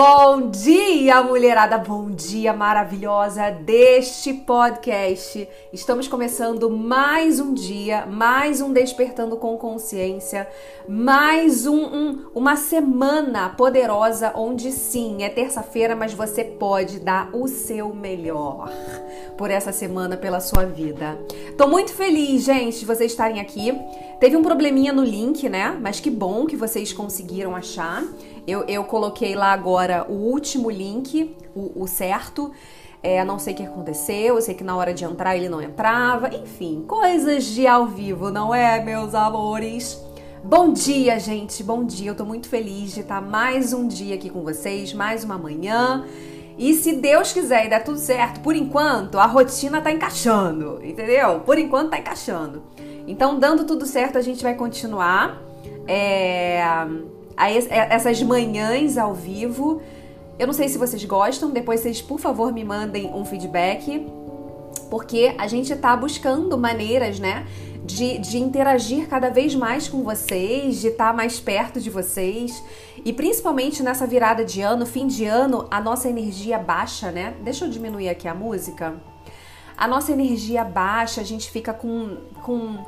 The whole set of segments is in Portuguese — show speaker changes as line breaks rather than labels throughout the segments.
Bom dia, mulherada! Bom dia maravilhosa deste podcast. Estamos começando mais um dia, mais um Despertando com Consciência, mais um, um uma semana poderosa onde sim, é terça-feira, mas você pode dar o seu melhor por essa semana, pela sua vida. Tô muito feliz, gente, de vocês estarem aqui. Teve um probleminha no link, né? Mas que bom que vocês conseguiram achar. Eu, eu coloquei lá agora o último link, o, o certo. É, não sei o que aconteceu, eu sei que na hora de entrar ele não entrava, enfim, coisas de ao vivo, não é, meus amores? Bom dia, gente, bom dia. Eu tô muito feliz de estar mais um dia aqui com vocês, mais uma manhã. E se Deus quiser e der tudo certo, por enquanto a rotina tá encaixando, entendeu? Por enquanto tá encaixando. Então, dando tudo certo, a gente vai continuar. É é, essas manhãs ao vivo. Eu não sei se vocês gostam, depois vocês, por favor, me mandem um feedback, porque a gente está buscando maneiras, né, de, de interagir cada vez mais com vocês, de estar tá mais perto de vocês. E principalmente nessa virada de ano, fim de ano, a nossa energia baixa, né? Deixa eu diminuir aqui a música. A nossa energia baixa, a gente fica com, com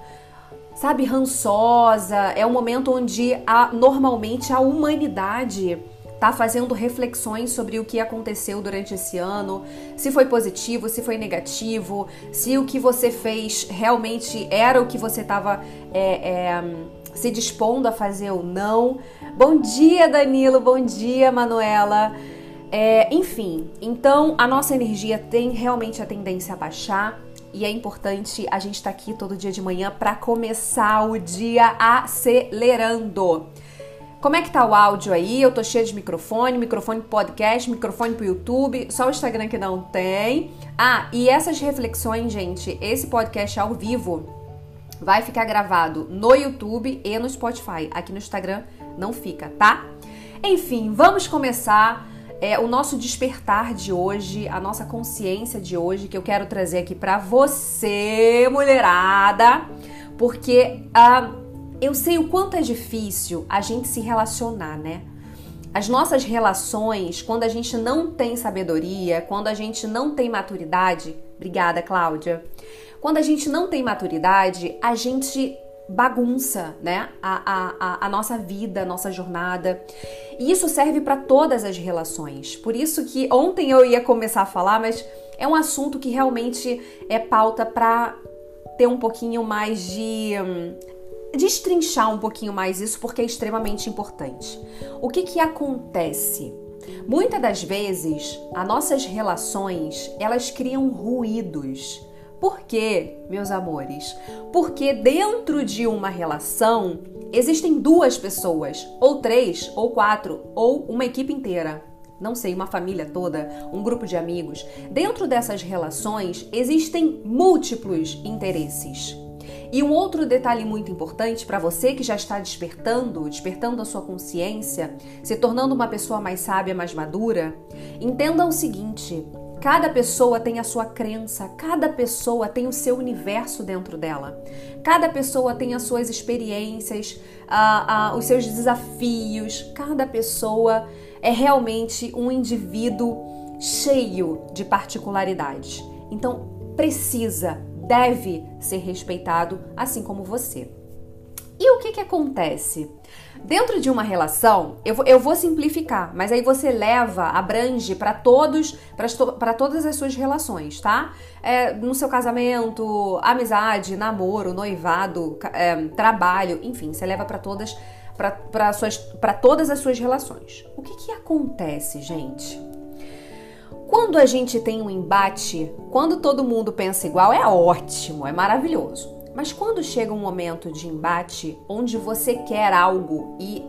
sabe, rançosa. É um momento onde a, normalmente a humanidade tá fazendo reflexões sobre o que aconteceu durante esse ano, se foi positivo, se foi negativo, se o que você fez realmente era o que você estava é, é, se dispondo a fazer ou não. Bom dia, Danilo. Bom dia, Manuela. É, enfim, então a nossa energia tem realmente a tendência a baixar e é importante a gente estar tá aqui todo dia de manhã para começar o dia acelerando. Como é que tá o áudio aí? Eu tô cheia de microfone, microfone podcast, microfone pro YouTube, só o Instagram que não tem. Ah, e essas reflexões, gente, esse podcast ao vivo vai ficar gravado no YouTube e no Spotify. Aqui no Instagram não fica, tá? Enfim, vamos começar é o nosso despertar de hoje, a nossa consciência de hoje que eu quero trazer aqui para você, mulherada, porque uh, eu sei o quanto é difícil a gente se relacionar, né? As nossas relações, quando a gente não tem sabedoria, quando a gente não tem maturidade, obrigada, Cláudia. Quando a gente não tem maturidade, a gente bagunça, né? A, a, a, nossa vida, a nossa jornada. E isso serve para todas as relações. Por isso que ontem eu ia começar a falar, mas é um assunto que realmente é pauta para ter um pouquinho mais de. Hum, destrinchar um pouquinho mais isso, porque é extremamente importante. O que que acontece? Muitas das vezes, as nossas relações, elas criam ruídos por quê, meus amores? Porque dentro de uma relação existem duas pessoas, ou três, ou quatro, ou uma equipe inteira. Não sei, uma família toda, um grupo de amigos. Dentro dessas relações existem múltiplos interesses. E um outro detalhe muito importante para você que já está despertando, despertando a sua consciência, se tornando uma pessoa mais sábia, mais madura, entenda o seguinte: Cada pessoa tem a sua crença, cada pessoa tem o seu universo dentro dela. Cada pessoa tem as suas experiências, os seus desafios. Cada pessoa é realmente um indivíduo cheio de particularidades. Então, precisa, deve ser respeitado, assim como você. E o que, que acontece? Dentro de uma relação, eu vou, eu vou simplificar, mas aí você leva, abrange para todos, para todas as suas relações, tá? É, no seu casamento, amizade, namoro, noivado, é, trabalho, enfim, você leva para todas, para todas as suas relações. O que, que acontece, gente? Quando a gente tem um embate, quando todo mundo pensa igual, é ótimo, é maravilhoso. Mas quando chega um momento de embate onde você quer algo e,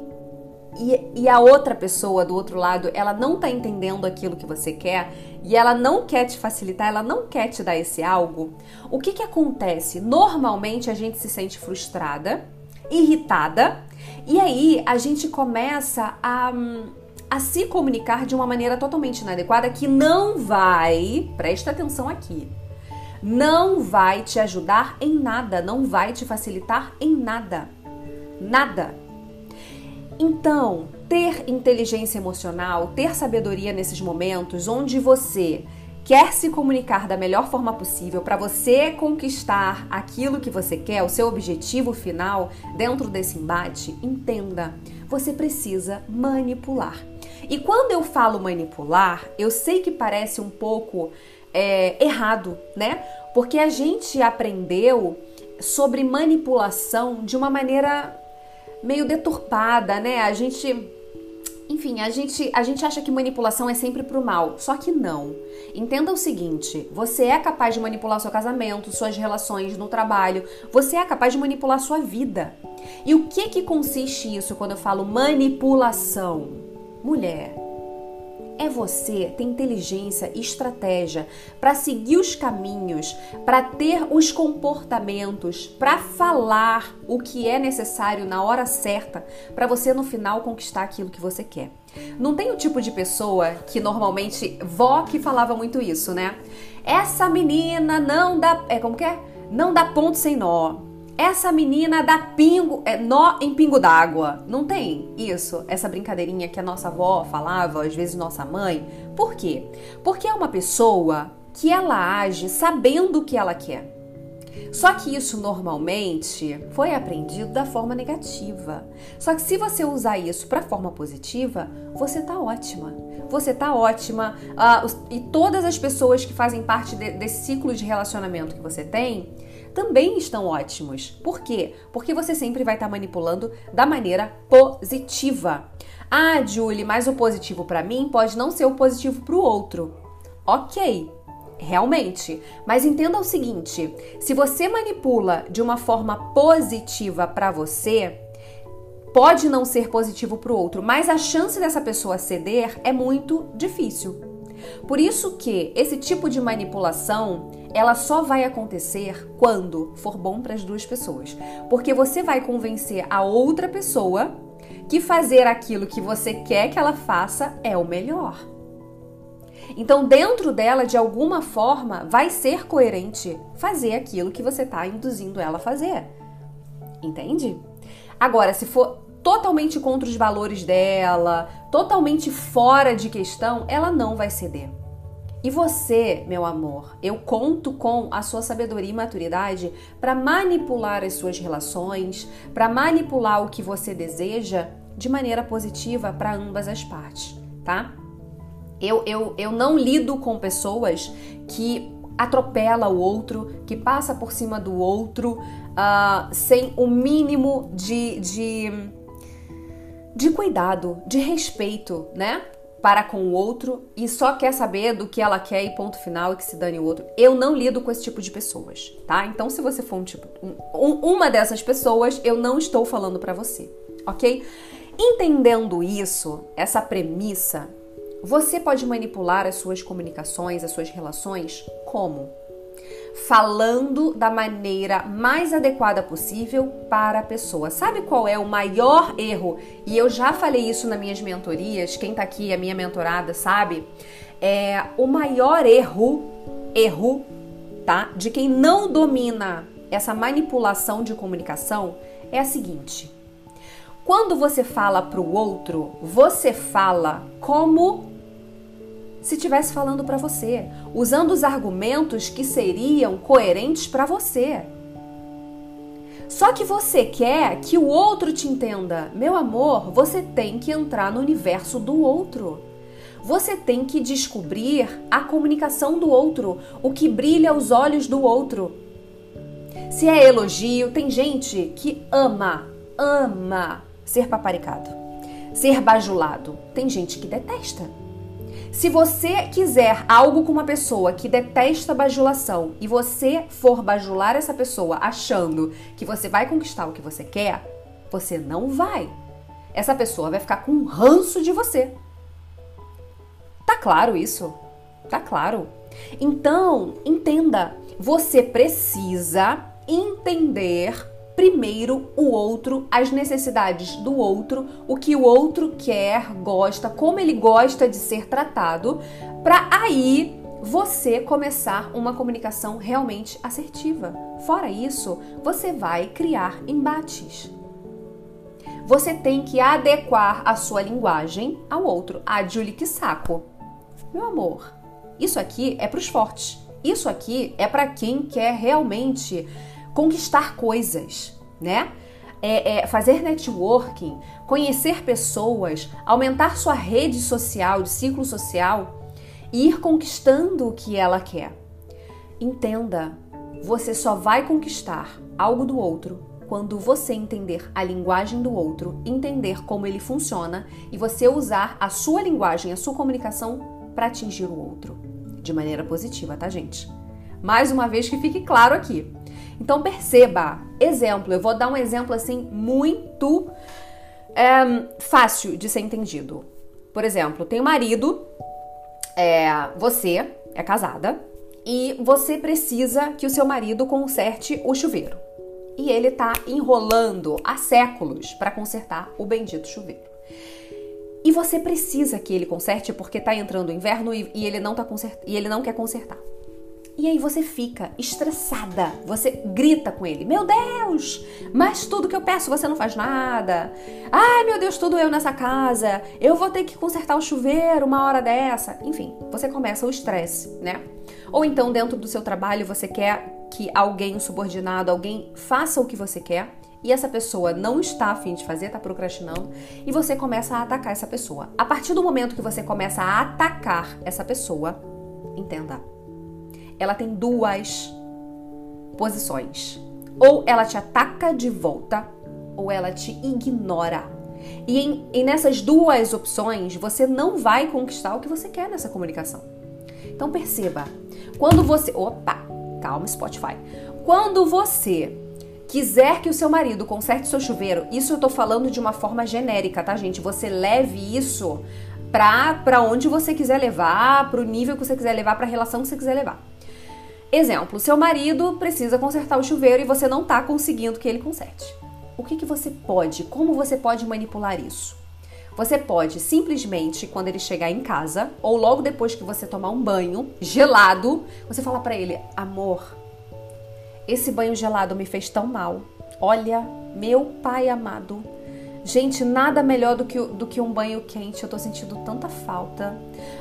e, e, a outra pessoa do outro lado ela não tá entendendo aquilo que você quer e ela não quer te facilitar, ela não quer te dar esse algo, o que que acontece? Normalmente a gente se sente frustrada, irritada e aí a gente começa a a se comunicar de uma maneira totalmente inadequada que não vai, presta atenção aqui, não vai te ajudar em nada, não vai te facilitar em nada. Nada. Então, ter inteligência emocional, ter sabedoria nesses momentos onde você quer se comunicar da melhor forma possível para você conquistar aquilo que você quer, o seu objetivo final dentro desse embate, entenda, você precisa manipular. E quando eu falo manipular, eu sei que parece um pouco é, errado, né? Porque a gente aprendeu sobre manipulação de uma maneira meio deturpada, né? A gente enfim, a gente, a gente acha que manipulação é sempre pro mal, só que não. Entenda o seguinte: você é capaz de manipular seu casamento, suas relações no trabalho, você é capaz de manipular sua vida. E o que que consiste isso quando eu falo manipulação? Mulher, é você ter inteligência e estratégia para seguir os caminhos, para ter os comportamentos, para falar o que é necessário na hora certa para você no final conquistar aquilo que você quer. Não tem o tipo de pessoa que normalmente vó que falava muito isso, né? Essa menina não dá, é como que é? Não dá ponto sem nó essa menina dá pingo, é, nó em pingo d'água. Não tem isso, essa brincadeirinha que a nossa avó falava, às vezes nossa mãe. Por quê? Porque é uma pessoa que ela age sabendo o que ela quer. Só que isso normalmente foi aprendido da forma negativa. Só que se você usar isso para forma positiva, você tá ótima. Você tá ótima. Uh, e todas as pessoas que fazem parte de, desse ciclo de relacionamento que você tem, também estão ótimos. Por quê? Porque você sempre vai estar manipulando da maneira positiva. Ah, Julie, mas o positivo para mim pode não ser o positivo para o outro. Ok, realmente. Mas entenda o seguinte: se você manipula de uma forma positiva para você, pode não ser positivo para o outro, mas a chance dessa pessoa ceder é muito difícil. Por isso que esse tipo de manipulação ela só vai acontecer quando for bom para as duas pessoas. Porque você vai convencer a outra pessoa que fazer aquilo que você quer que ela faça é o melhor. Então, dentro dela, de alguma forma, vai ser coerente fazer aquilo que você está induzindo ela a fazer. Entende? Agora, se for totalmente contra os valores dela, totalmente fora de questão, ela não vai ceder. E você, meu amor, eu conto com a sua sabedoria e maturidade para manipular as suas relações, para manipular o que você deseja de maneira positiva para ambas as partes, tá? Eu, eu, eu não lido com pessoas que atropela o outro, que passa por cima do outro uh, sem o mínimo de, de, de cuidado, de respeito, né? para com o outro e só quer saber do que ela quer e ponto final e que se dane o outro. Eu não lido com esse tipo de pessoas, tá? Então, se você for um tipo, um, uma dessas pessoas, eu não estou falando para você, ok? Entendendo isso, essa premissa, você pode manipular as suas comunicações, as suas relações como? falando da maneira mais adequada possível para a pessoa. Sabe qual é o maior erro? E eu já falei isso nas minhas mentorias, quem tá aqui, a minha mentorada, sabe? É o maior erro, erro, tá? De quem não domina essa manipulação de comunicação é a seguinte: quando você fala para o outro, você fala como se estivesse falando para você, usando os argumentos que seriam coerentes para você. Só que você quer que o outro te entenda. Meu amor, você tem que entrar no universo do outro. Você tem que descobrir a comunicação do outro, o que brilha aos olhos do outro. Se é elogio, tem gente que ama, ama ser paparicado, ser bajulado. Tem gente que detesta. Se você quiser algo com uma pessoa que detesta bajulação e você for bajular essa pessoa achando que você vai conquistar o que você quer, você não vai. Essa pessoa vai ficar com um ranço de você. Tá claro isso? Tá claro. Então, entenda, você precisa entender primeiro o outro, as necessidades do outro, o que o outro quer, gosta, como ele gosta de ser tratado, para aí você começar uma comunicação realmente assertiva. Fora isso, você vai criar embates. você tem que adequar a sua linguagem ao outro. Ah, Julie, saco. Meu amor, isso aqui é para os fortes. Isso aqui é para quem quer realmente conquistar coisas, né? É, é, fazer networking, conhecer pessoas, aumentar sua rede social, de ciclo social e ir conquistando o que ela quer. Entenda, você só vai conquistar algo do outro quando você entender a linguagem do outro, entender como ele funciona e você usar a sua linguagem, a sua comunicação para atingir o outro de maneira positiva, tá, gente? Mais uma vez que fique claro aqui. Então perceba, exemplo, eu vou dar um exemplo assim muito é, fácil de ser entendido. Por exemplo, tem um marido, é, você é casada e você precisa que o seu marido conserte o chuveiro. E ele tá enrolando há séculos para consertar o bendito chuveiro. E você precisa que ele conserte porque tá entrando o inverno e, e ele não tá consert... e ele não quer consertar. E aí você fica estressada, você grita com ele: Meu Deus, mas tudo que eu peço você não faz nada. Ai meu Deus, tudo eu nessa casa. Eu vou ter que consertar o chuveiro uma hora dessa. Enfim, você começa o estresse, né? Ou então, dentro do seu trabalho, você quer que alguém subordinado, alguém faça o que você quer e essa pessoa não está afim de fazer, está procrastinando, e você começa a atacar essa pessoa. A partir do momento que você começa a atacar essa pessoa, entenda, ela tem duas posições. Ou ela te ataca de volta, ou ela te ignora. E, em, e nessas duas opções, você não vai conquistar o que você quer nessa comunicação. Então perceba, quando você. Opa, calma, Spotify. Quando você quiser que o seu marido conserte seu chuveiro, isso eu tô falando de uma forma genérica, tá, gente? Você leve isso pra, pra onde você quiser levar, pro nível que você quiser levar, pra relação que você quiser levar. Exemplo, seu marido precisa consertar o chuveiro e você não está conseguindo que ele conserte. O que, que você pode, como você pode manipular isso? Você pode simplesmente, quando ele chegar em casa, ou logo depois que você tomar um banho gelado, você fala para ele: Amor, esse banho gelado me fez tão mal. Olha, meu pai amado. Gente, nada melhor do que, do que um banho quente. Eu tô sentindo tanta falta.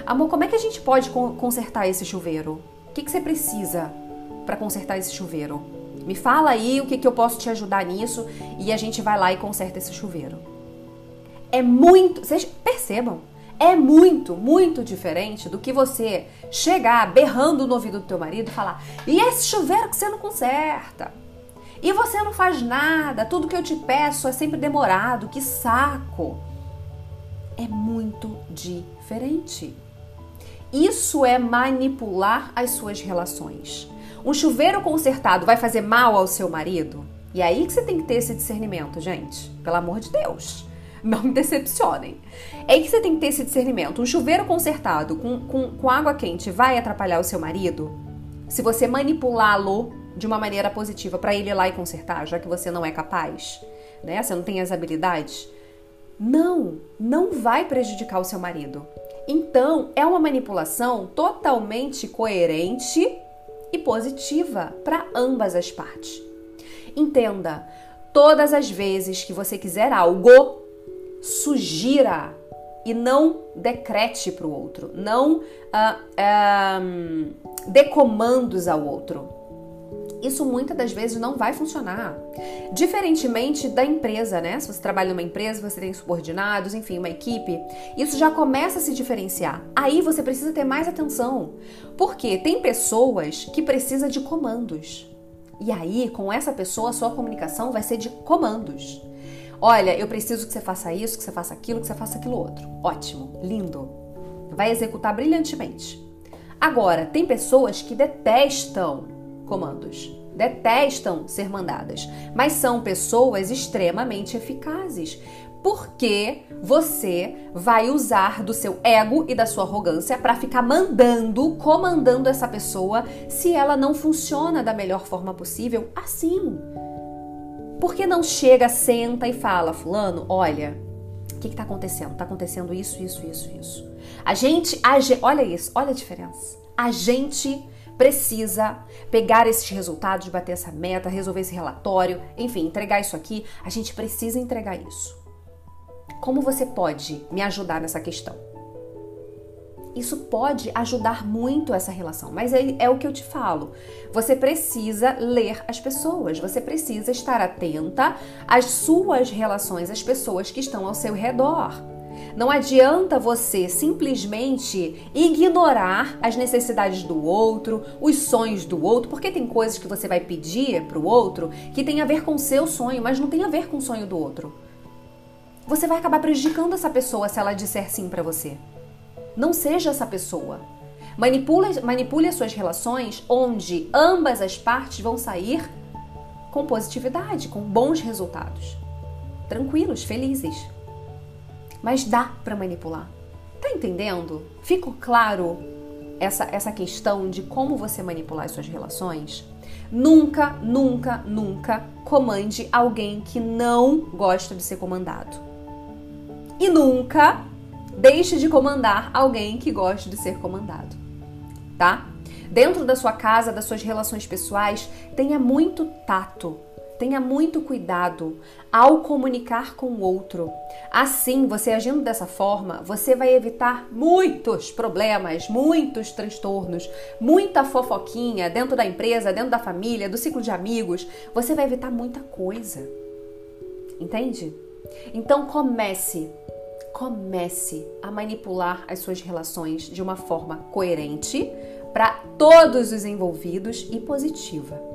Amor, como é que a gente pode consertar esse chuveiro? O que, que você precisa para consertar esse chuveiro? Me fala aí o que, que eu posso te ajudar nisso e a gente vai lá e conserta esse chuveiro. É muito. Vocês percebam? É muito, muito diferente do que você chegar berrando no ouvido do teu marido e falar: e esse chuveiro que você não conserta? E você não faz nada, tudo que eu te peço é sempre demorado, que saco. É muito diferente. Isso é manipular as suas relações. Um chuveiro consertado vai fazer mal ao seu marido? E é aí que você tem que ter esse discernimento, gente. Pelo amor de Deus. Não me decepcionem. É aí que você tem que ter esse discernimento. Um chuveiro consertado com, com, com água quente vai atrapalhar o seu marido? Se você manipulá-lo de uma maneira positiva para ele ir lá e consertar, já que você não é capaz, né? Você não tem as habilidades. Não, não vai prejudicar o seu marido. Então, é uma manipulação totalmente coerente e positiva para ambas as partes. Entenda, todas as vezes que você quiser algo, sugira e não decrete para o outro, não uh, uh, dê comandos ao outro isso muitas das vezes não vai funcionar. Diferentemente da empresa, né? Se você trabalha numa empresa, você tem subordinados, enfim, uma equipe, isso já começa a se diferenciar. Aí você precisa ter mais atenção, porque tem pessoas que precisam de comandos. E aí, com essa pessoa, a sua comunicação vai ser de comandos. Olha, eu preciso que você faça isso, que você faça aquilo, que você faça aquilo outro. Ótimo, lindo. Vai executar brilhantemente. Agora, tem pessoas que detestam comandos. Detestam ser mandadas, mas são pessoas extremamente eficazes. Porque você vai usar do seu ego e da sua arrogância para ficar mandando, comandando essa pessoa se ela não funciona da melhor forma possível assim. Porque não chega, senta e fala, fulano, olha, o que está acontecendo? Está acontecendo isso, isso, isso, isso. A gente, a, olha isso, olha a diferença. A gente precisa pegar esses resultados, bater essa meta, resolver esse relatório, enfim, entregar isso aqui. A gente precisa entregar isso. Como você pode me ajudar nessa questão? Isso pode ajudar muito essa relação, mas é, é, o que eu te falo. Você precisa ler as pessoas, você precisa estar atenta às suas relações, às pessoas que estão ao seu redor. Não adianta você simplesmente ignorar as necessidades do outro, os sonhos do outro, porque tem coisas que você vai pedir para o outro que tem a ver com seu sonho, mas não tem a ver com o sonho do outro. Você vai acabar prejudicando essa pessoa se ela disser sim para você. Não seja essa pessoa. Manipule, manipule as suas relações onde ambas as partes vão sair com positividade, com bons resultados. Tranquilos, felizes mas dá para manipular. Tá entendendo? Ficou claro essa, essa questão de como você manipular as suas relações? Nunca, nunca, nunca comande alguém que não gosta de ser comandado. E nunca deixe de comandar alguém que gosta de ser comandado. Tá? Dentro da sua casa, das suas relações pessoais, tenha muito tato Tenha muito cuidado ao comunicar com o outro. Assim, você agindo dessa forma, você vai evitar muitos problemas, muitos transtornos, muita fofoquinha dentro da empresa, dentro da família, do ciclo de amigos. Você vai evitar muita coisa. Entende? Então comece comece a manipular as suas relações de uma forma coerente para todos os envolvidos e positiva.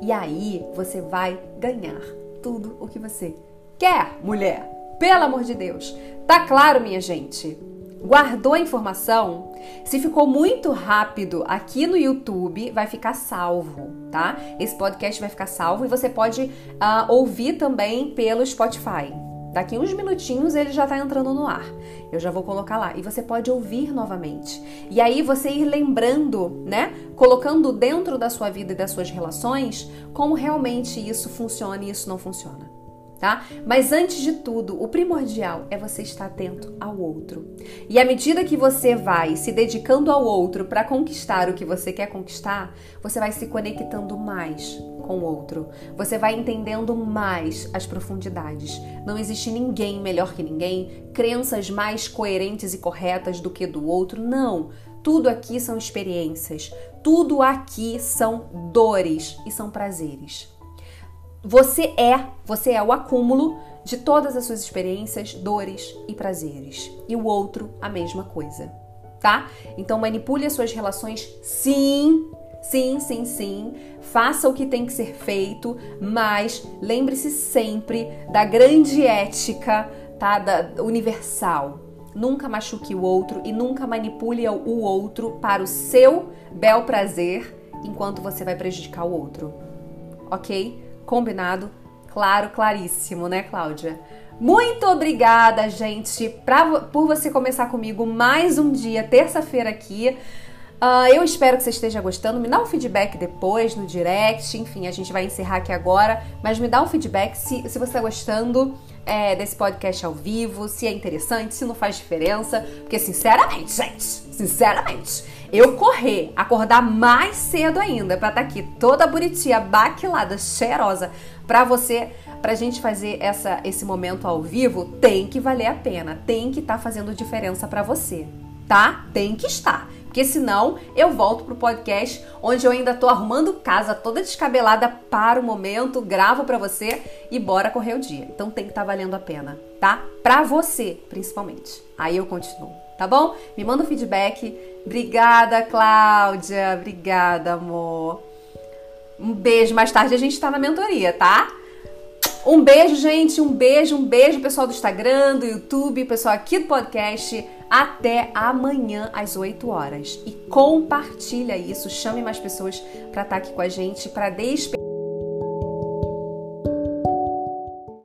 E aí você vai ganhar tudo o que você quer, mulher. Pelo amor de Deus. Tá claro, minha gente? Guardou a informação? Se ficou muito rápido aqui no YouTube, vai ficar salvo, tá? Esse podcast vai ficar salvo e você pode uh, ouvir também pelo Spotify. Daqui uns minutinhos ele já está entrando no ar. Eu já vou colocar lá e você pode ouvir novamente. E aí você ir lembrando, né? Colocando dentro da sua vida e das suas relações como realmente isso funciona e isso não funciona tá? Mas antes de tudo, o primordial é você estar atento ao outro. E à medida que você vai se dedicando ao outro para conquistar o que você quer conquistar, você vai se conectando mais com o outro. Você vai entendendo mais as profundidades. Não existe ninguém melhor que ninguém, crenças mais coerentes e corretas do que do outro. Não. Tudo aqui são experiências, tudo aqui são dores e são prazeres. Você é, você é o acúmulo de todas as suas experiências, dores e prazeres. E o outro, a mesma coisa, tá? Então manipule as suas relações, sim, sim, sim, sim. Faça o que tem que ser feito, mas lembre-se sempre da grande ética, tá? Da universal. Nunca machuque o outro e nunca manipule o outro para o seu bel prazer enquanto você vai prejudicar o outro. Ok? Combinado? Claro, claríssimo, né, Cláudia? Muito obrigada, gente, pra, por você começar comigo mais um dia, terça-feira aqui. Uh, eu espero que você esteja gostando. Me dá um feedback depois no direct. Enfim, a gente vai encerrar aqui agora. Mas me dá um feedback se, se você está gostando é, desse podcast ao vivo, se é interessante, se não faz diferença. Porque, sinceramente, gente, sinceramente, eu correr, acordar mais cedo ainda para estar tá aqui toda bonitinha, baquilada, cheirosa, para você, pra gente fazer essa, esse momento ao vivo, tem que valer a pena, tem que estar tá fazendo diferença para você, tá? Tem que estar. Porque senão eu volto pro podcast onde eu ainda tô arrumando casa toda descabelada para o momento, gravo para você e bora correr o dia. Então tem que estar tá valendo a pena, tá? Pra você, principalmente. Aí eu continuo, tá bom? Me manda um feedback. Obrigada, Cláudia. Obrigada, amor. Um beijo. Mais tarde a gente tá na mentoria, tá? Um beijo, gente. Um beijo, um beijo, pessoal do Instagram, do YouTube, pessoal aqui do podcast. Até amanhã às 8 horas. E compartilha isso, chame mais pessoas para estar tá aqui com a gente, para despertar